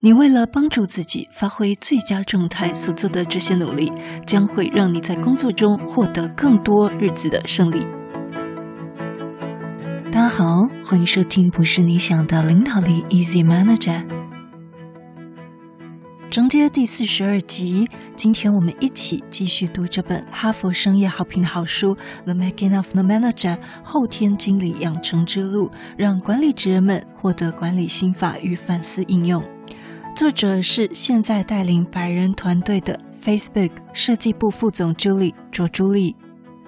你为了帮助自己发挥最佳状态所做的这些努力，将会让你在工作中获得更多日子的胜利。大家好，欢迎收听不是你想的领导力 Easy Manager，章节第四十二集。今天我们一起继续读这本哈佛商业好评的好书《The Making of the Manager》后天经理养成之路，让管理职人们获得管理心法与反思应用。作者是现在带领百人团队的 Facebook 设计部副总 Julie 卓朱莉。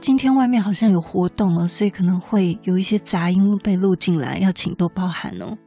今天外面好像有活动了，所以可能会有一些杂音被录进来，要请多包涵哦。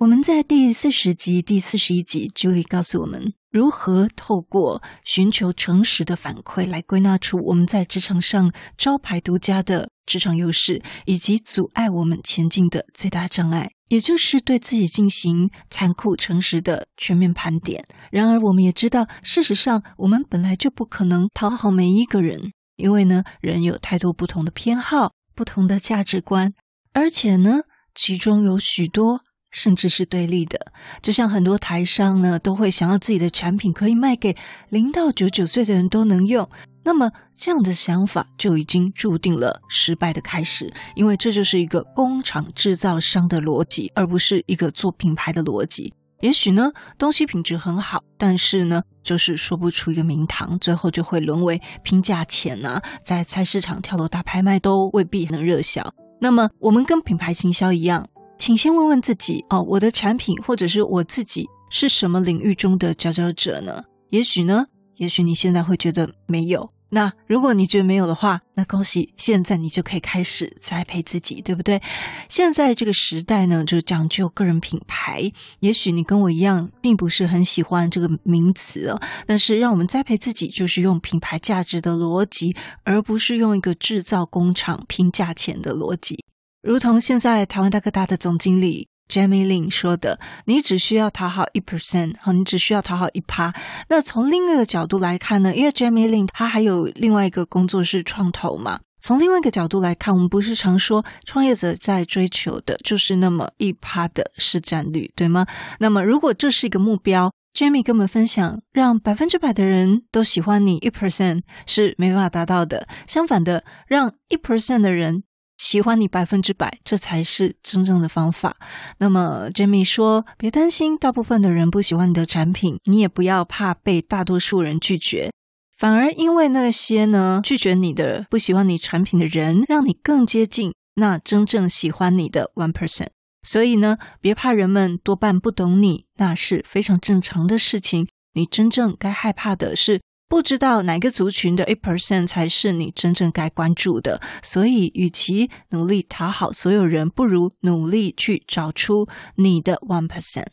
我们在第四十集、第四十一集，Julie 告诉我们如何透过寻求诚实的反馈来归纳出我们在职场上招牌独家的职场优势，以及阻碍我们前进的最大障碍。也就是对自己进行残酷、诚实的全面盘点。然而，我们也知道，事实上，我们本来就不可能讨好每一个人，因为呢，人有太多不同的偏好、不同的价值观，而且呢，其中有许多甚至是对立的。就像很多台商呢，都会想要自己的产品可以卖给零到九九岁的人都能用。那么，这样的想法就已经注定了失败的开始，因为这就是一个工厂制造商的逻辑，而不是一个做品牌的逻辑。也许呢，东西品质很好，但是呢，就是说不出一个名堂，最后就会沦为拼价钱啊，在菜市场跳楼大拍卖都未必能热销。那么，我们跟品牌行销一样，请先问问自己哦，我的产品或者是我自己是什么领域中的佼佼者呢？也许呢？也许你现在会觉得没有，那如果你觉得没有的话，那恭喜，现在你就可以开始栽培自己，对不对？现在这个时代呢，就讲究个人品牌。也许你跟我一样，并不是很喜欢这个名词哦，但是让我们栽培自己，就是用品牌价值的逻辑，而不是用一个制造工厂拼价钱的逻辑。如同现在台湾大哥大的总经理。Jamie Lin 说的：“你只需要讨好一 percent，好，你只需要讨好一趴。那从另一个角度来看呢？因为 Jamie Lin 他还有另外一个工作是创投嘛。从另外一个角度来看，我们不是常说创业者在追求的就是那么一趴的市占率，对吗？那么如果这是一个目标，Jamie 跟我们分享，让百分之百的人都喜欢你一 percent 是没办法达到的。相反的，让一 percent 的人。”喜欢你百分之百，这才是真正的方法。那么，Jamie 说：“别担心，大部分的人不喜欢你的产品，你也不要怕被大多数人拒绝。反而，因为那些呢拒绝你的、不喜欢你产品的人，让你更接近那真正喜欢你的 one person。所以呢，别怕人们多半不懂你，那是非常正常的事情。你真正该害怕的是。”不知道哪个族群的一 percent 才是你真正该关注的，所以与其努力讨好所有人，不如努力去找出你的 one percent。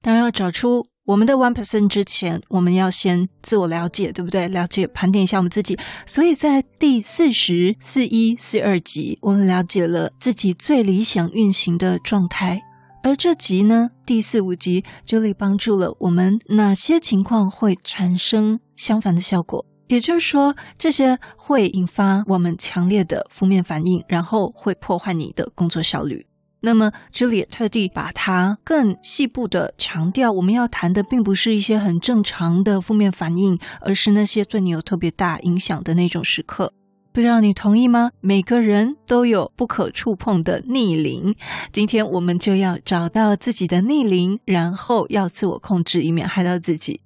当然，要找出我们的 one percent 之前，我们要先自我了解，对不对？了解、盘点一下我们自己。所以在第四十四一四二集，我们了解了自己最理想运行的状态。而这集呢，第四五集，Julie 帮助了我们哪些情况会产生相反的效果？也就是说，这些会引发我们强烈的负面反应，然后会破坏你的工作效率。那么，Julie 也特地把它更细部的强调，我们要谈的并不是一些很正常的负面反应，而是那些对你有特别大影响的那种时刻。不知道你同意吗？每个人都有不可触碰的逆鳞。今天我们就要找到自己的逆鳞，然后要自我控制，以免害到自己。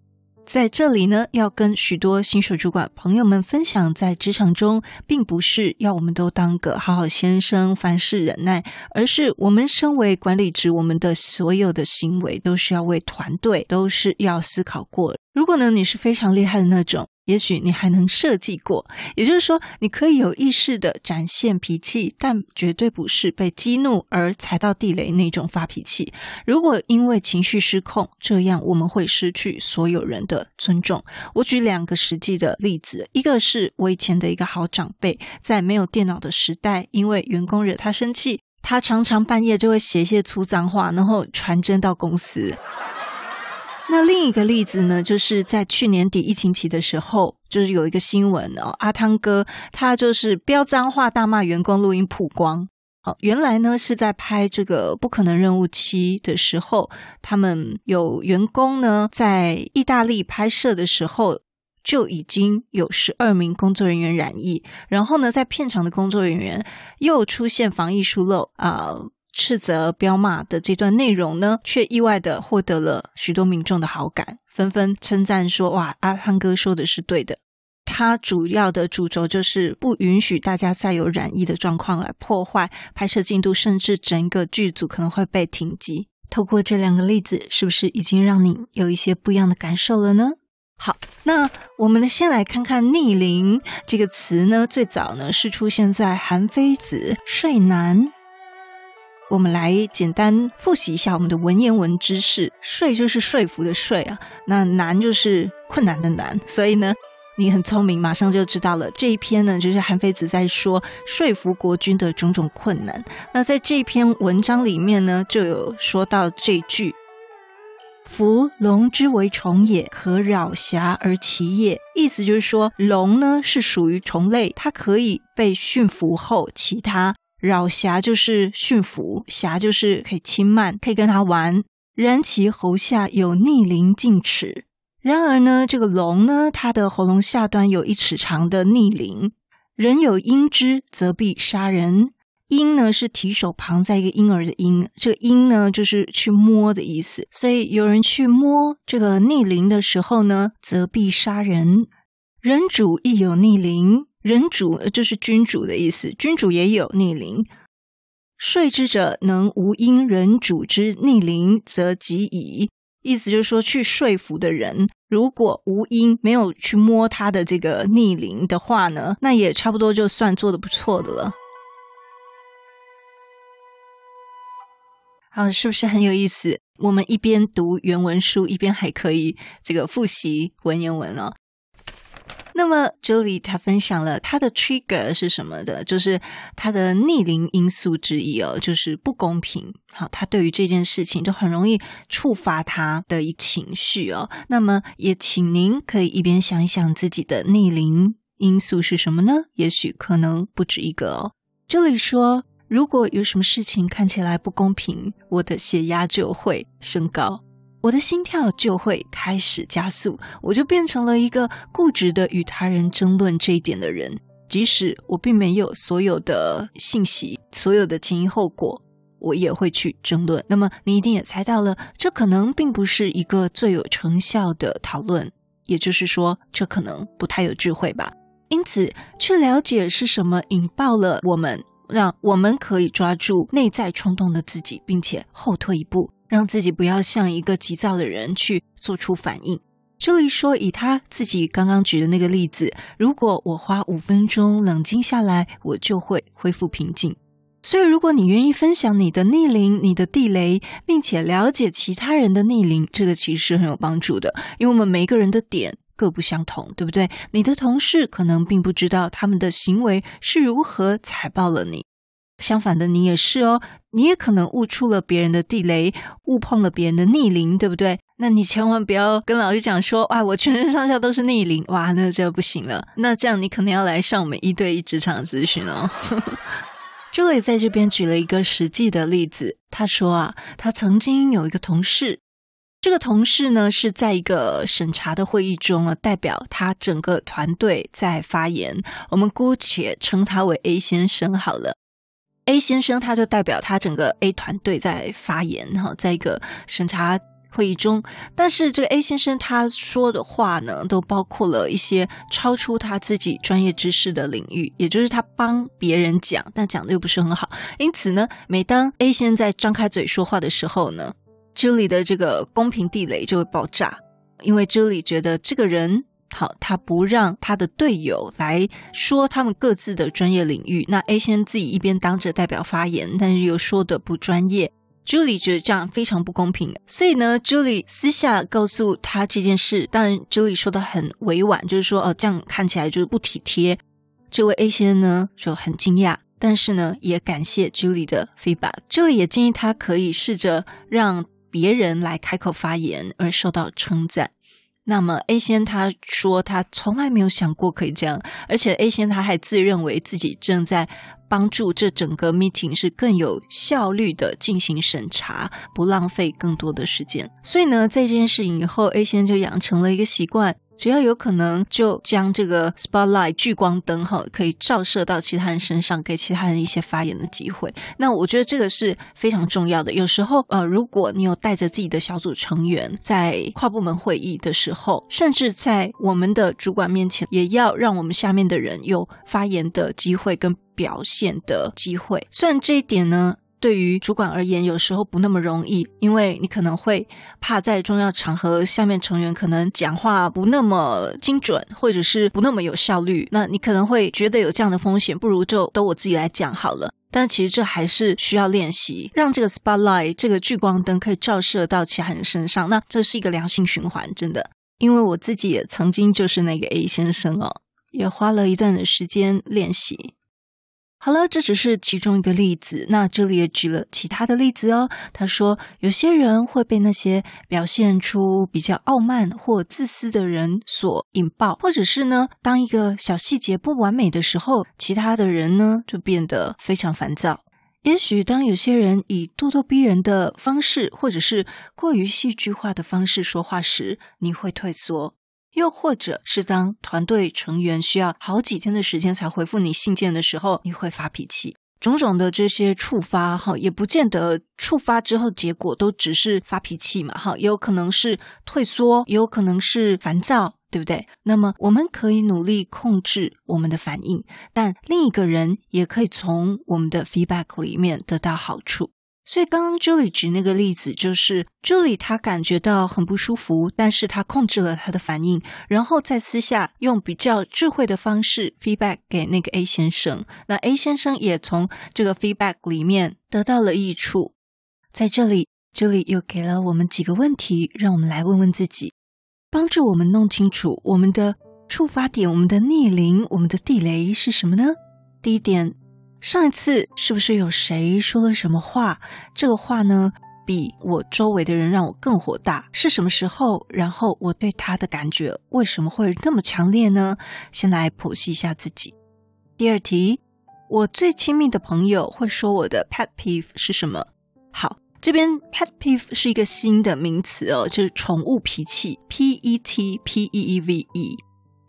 在这里呢，要跟许多新手主管朋友们分享，在职场中，并不是要我们都当个好好先生，凡事忍耐，而是我们身为管理职，我们的所有的行为都是要为团队，都是要思考过。如果呢，你是非常厉害的那种。也许你还能设计过，也就是说，你可以有意识地展现脾气，但绝对不是被激怒而踩到地雷那种发脾气。如果因为情绪失控，这样我们会失去所有人的尊重。我举两个实际的例子，一个是我以前的一个好长辈，在没有电脑的时代，因为员工惹他生气，他常常半夜就会写一些粗脏话，然后传真到公司。那另一个例子呢，就是在去年底疫情期的时候，就是有一个新闻哦，阿汤哥他就是飙脏话大骂员工录音曝光。好，原来呢是在拍这个《不可能任务七》的时候，他们有员工呢在意大利拍摄的时候就已经有十二名工作人员染疫，然后呢在片场的工作人员又出现防疫疏漏啊、斥责彪骂的这段内容呢，却意外的获得了许多民众的好感，纷纷称赞说：“哇，阿汤哥说的是对的。”他主要的主轴就是不允许大家再有染疫的状况来破坏拍摄进度，甚至整个剧组可能会被停机。透过这两个例子，是不是已经让你有一些不一样的感受了呢？好，那我们先来看看“逆龄”这个词呢，最早呢是出现在韩非子《说难》。我们来简单复习一下我们的文言文知识：“说”就是说服的“说”啊，那“难”就是困难的“难”，所以呢。你很聪明，马上就知道了。这一篇呢，就是韩非子在说说服国君的种种困难。那在这篇文章里面呢，就有说到这句：“夫龙之为虫也，可扰狎而其也。”意思就是说，龙呢是属于虫类，它可以被驯服后，其他扰狎就是驯服，狎就是可以轻慢，可以跟它玩。然其喉下有逆鳞近齿。然而呢，这个龙呢，它的喉咙下端有一尺长的逆鳞，人有阴之，则必杀人。阴呢是提手旁在一个婴儿的婴，这个阴呢就是去摸的意思。所以有人去摸这个逆鳞的时候呢，则必杀人。人主亦有逆鳞，人主就是君主的意思，君主也有逆鳞。说之者能无因人主之逆鳞，则及矣。意思就是说，去说服的人，如果无因没有去摸他的这个逆鳞的话呢，那也差不多就算做得不错的了。好，是不是很有意思？我们一边读原文书，一边还可以这个复习文言文哦。那么这里他分享了他的 trigger 是什么的，就是他的逆鳞因素之一哦，就是不公平。好，他对于这件事情就很容易触发他的一情绪哦。那么也请您可以一边想一想自己的逆鳞因素是什么呢？也许可能不止一个哦。这里说，如果有什么事情看起来不公平，我的血压就会升高。我的心跳就会开始加速，我就变成了一个固执的与他人争论这一点的人。即使我并没有所有的信息、所有的前因后果，我也会去争论。那么你一定也猜到了，这可能并不是一个最有成效的讨论，也就是说，这可能不太有智慧吧。因此，去了解是什么引爆了我们，让我们可以抓住内在冲动的自己，并且后退一步。让自己不要像一个急躁的人去做出反应。这里说，以他自己刚刚举的那个例子，如果我花五分钟冷静下来，我就会恢复平静。所以，如果你愿意分享你的逆鳞、你的地雷，并且了解其他人的逆鳞，这个其实是很有帮助的。因为我们每一个人的点各不相同，对不对？你的同事可能并不知道他们的行为是如何踩爆了你。相反的，你也是哦，你也可能误触了别人的地雷，误碰了别人的逆鳞，对不对？那你千万不要跟老师讲说，哇，我全身上下都是逆鳞，哇，那这不行了。那这样你可能要来上我们一对一职场咨询哦。Julie 在这边举了一个实际的例子，他说啊，他曾经有一个同事，这个同事呢是在一个审查的会议中啊，代表他整个团队在发言，我们姑且称他为 A 先生好了。A 先生他就代表他整个 A 团队在发言哈，在一个审查会议中，但是这个 A 先生他说的话呢，都包括了一些超出他自己专业知识的领域，也就是他帮别人讲，但讲的又不是很好，因此呢，每当 A 先生在张开嘴说话的时候呢这里的这个公平地雷就会爆炸，因为朱莉觉得这个人。好，他不让他的队友来说他们各自的专业领域。那 A 先生自己一边当着代表发言，但是又说的不专业。Julie 觉得这样非常不公平，所以呢，Julie 私下告诉他这件事。当然，Julie 说的很委婉，就是说哦，这样看起来就是不体贴。这位 A 先生呢就很惊讶，但是呢也感谢 Julie 的 feedback。Julie 也建议他可以试着让别人来开口发言，而受到称赞。那么 A 先他说他从来没有想过可以这样，而且 A 先他还自认为自己正在帮助这整个 meeting 是更有效率的进行审查，不浪费更多的时间。所以呢，在这件事以后，A 先就养成了一个习惯。只要有可能，就将这个 spotlight 聚光灯哈，可以照射到其他人身上，给其他人一些发言的机会。那我觉得这个是非常重要的。有时候，呃，如果你有带着自己的小组成员在跨部门会议的时候，甚至在我们的主管面前，也要让我们下面的人有发言的机会跟表现的机会。虽然这一点呢，对于主管而言，有时候不那么容易，因为你可能会怕在重要场合，下面成员可能讲话不那么精准，或者是不那么有效率。那你可能会觉得有这样的风险，不如就都我自己来讲好了。但其实这还是需要练习，让这个 spotlight 这个聚光灯可以照射到其他人身上。那这是一个良性循环，真的。因为我自己也曾经就是那个 A 先生哦，也花了一段的时间练习。好了，这只是其中一个例子。那这里也举了其他的例子哦。他说，有些人会被那些表现出比较傲慢或自私的人所引爆，或者是呢，当一个小细节不完美的时候，其他的人呢就变得非常烦躁。也许当有些人以咄咄逼人的方式，或者是过于戏剧化的方式说话时，你会退缩。又或者是当团队成员需要好几天的时间才回复你信件的时候，你会发脾气。种种的这些触发，哈，也不见得触发之后结果都只是发脾气嘛，哈，也有可能是退缩，也有可能是烦躁，对不对？那么我们可以努力控制我们的反应，但另一个人也可以从我们的 feedback 里面得到好处。所以刚刚 Julie 举那个例子，就是 Julie 她感觉到很不舒服，但是她控制了她的反应，然后在私下用比较智慧的方式 feedback 给那个 A 先生。那 A 先生也从这个 feedback 里面得到了益处。在这里，Julie 又给了我们几个问题，让我们来问问自己，帮助我们弄清楚我们的触发点、我们的逆鳞、我们的地雷是什么呢？第一点。上一次是不是有谁说了什么话？这个话呢，比我周围的人让我更火大。是什么时候？然后我对他的感觉为什么会这么强烈呢？先来剖析一下自己。第二题，我最亲密的朋友会说我的 pet peeve 是什么？好，这边 pet peeve 是一个新的名词哦，就是宠物脾气，P E T P E E V E。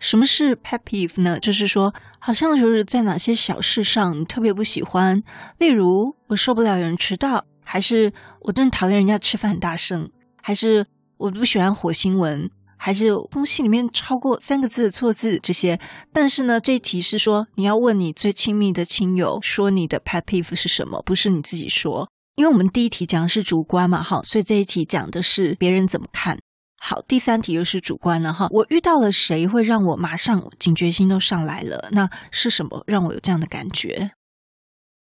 什么是 pet peeve 呢？就是说，好像就是在哪些小事上你特别不喜欢，例如我受不了有人迟到，还是我真讨厌人家吃饭很大声，还是我不喜欢火星文，还是东西里面超过三个字的错字这些。但是呢，这一题是说你要问你最亲密的亲友，说你的 pet peeve 是什么，不是你自己说，因为我们第一题讲的是主观嘛，哈，所以这一题讲的是别人怎么看。好，第三题又是主观了哈。我遇到了谁会让我马上警觉心都上来了？那是什么让我有这样的感觉？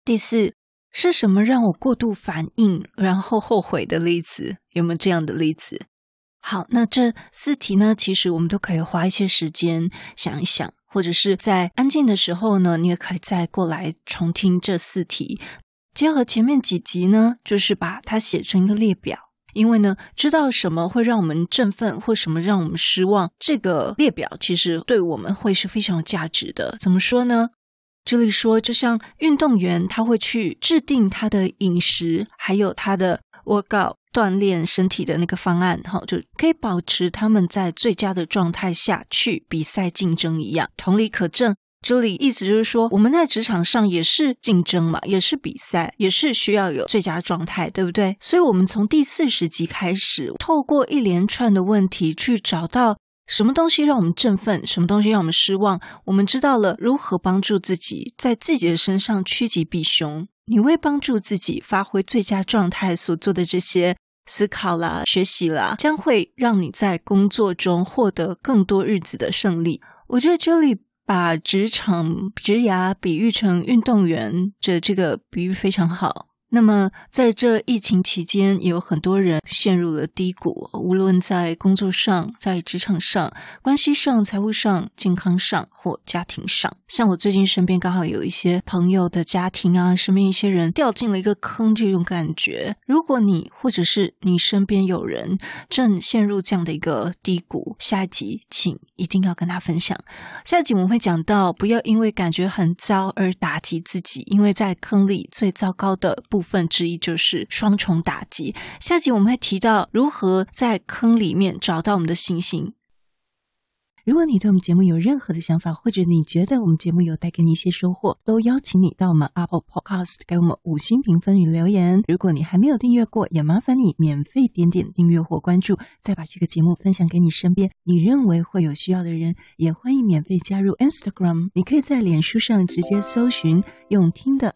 第四，是什么让我过度反应然后后悔的例子？有没有这样的例子？好，那这四题呢，其实我们都可以花一些时间想一想，或者是在安静的时候呢，你也可以再过来重听这四题，结合前面几集呢，就是把它写成一个列表。因为呢，知道什么会让我们振奋，或什么让我们失望，这个列表其实对我们会是非常有价值的。怎么说呢？这里说，就像运动员，他会去制定他的饮食，还有他的 workout 锻炼身体的那个方案，哈，就可以保持他们在最佳的状态下去比赛竞争一样。同理可证。这里意思就是说，我们在职场上也是竞争嘛，也是比赛，也是需要有最佳状态，对不对？所以，我们从第四十集开始，透过一连串的问题去找到什么东西让我们振奋，什么东西让我们失望。我们知道了如何帮助自己在自己的身上趋吉避凶。你为帮助自己发挥最佳状态所做的这些思考啦、学习啦，将会让你在工作中获得更多日子的胜利。我觉得这里。把职场职涯比喻成运动员，这这个比喻非常好。那么，在这疫情期间，也有很多人陷入了低谷，无论在工作上、在职场上、关系上、财务上、健康上或家庭上。像我最近身边刚好有一些朋友的家庭啊，身边一些人掉进了一个坑，这种感觉。如果你或者是你身边有人正陷入这样的一个低谷，下一集请一定要跟他分享。下一集我们会讲到，不要因为感觉很糟而打击自己，因为在坑里最糟糕的部分之一就是双重打击。下集我们会提到如何在坑里面找到我们的信心。如果你对我们节目有任何的想法，或者你觉得我们节目有带给你一些收获，都邀请你到我们 Apple Podcast 给我们五星评分与留言。如果你还没有订阅过，也麻烦你免费点点订阅或关注，再把这个节目分享给你身边你认为会有需要的人。也欢迎免费加入 Instagram，你可以在脸书上直接搜寻“用听的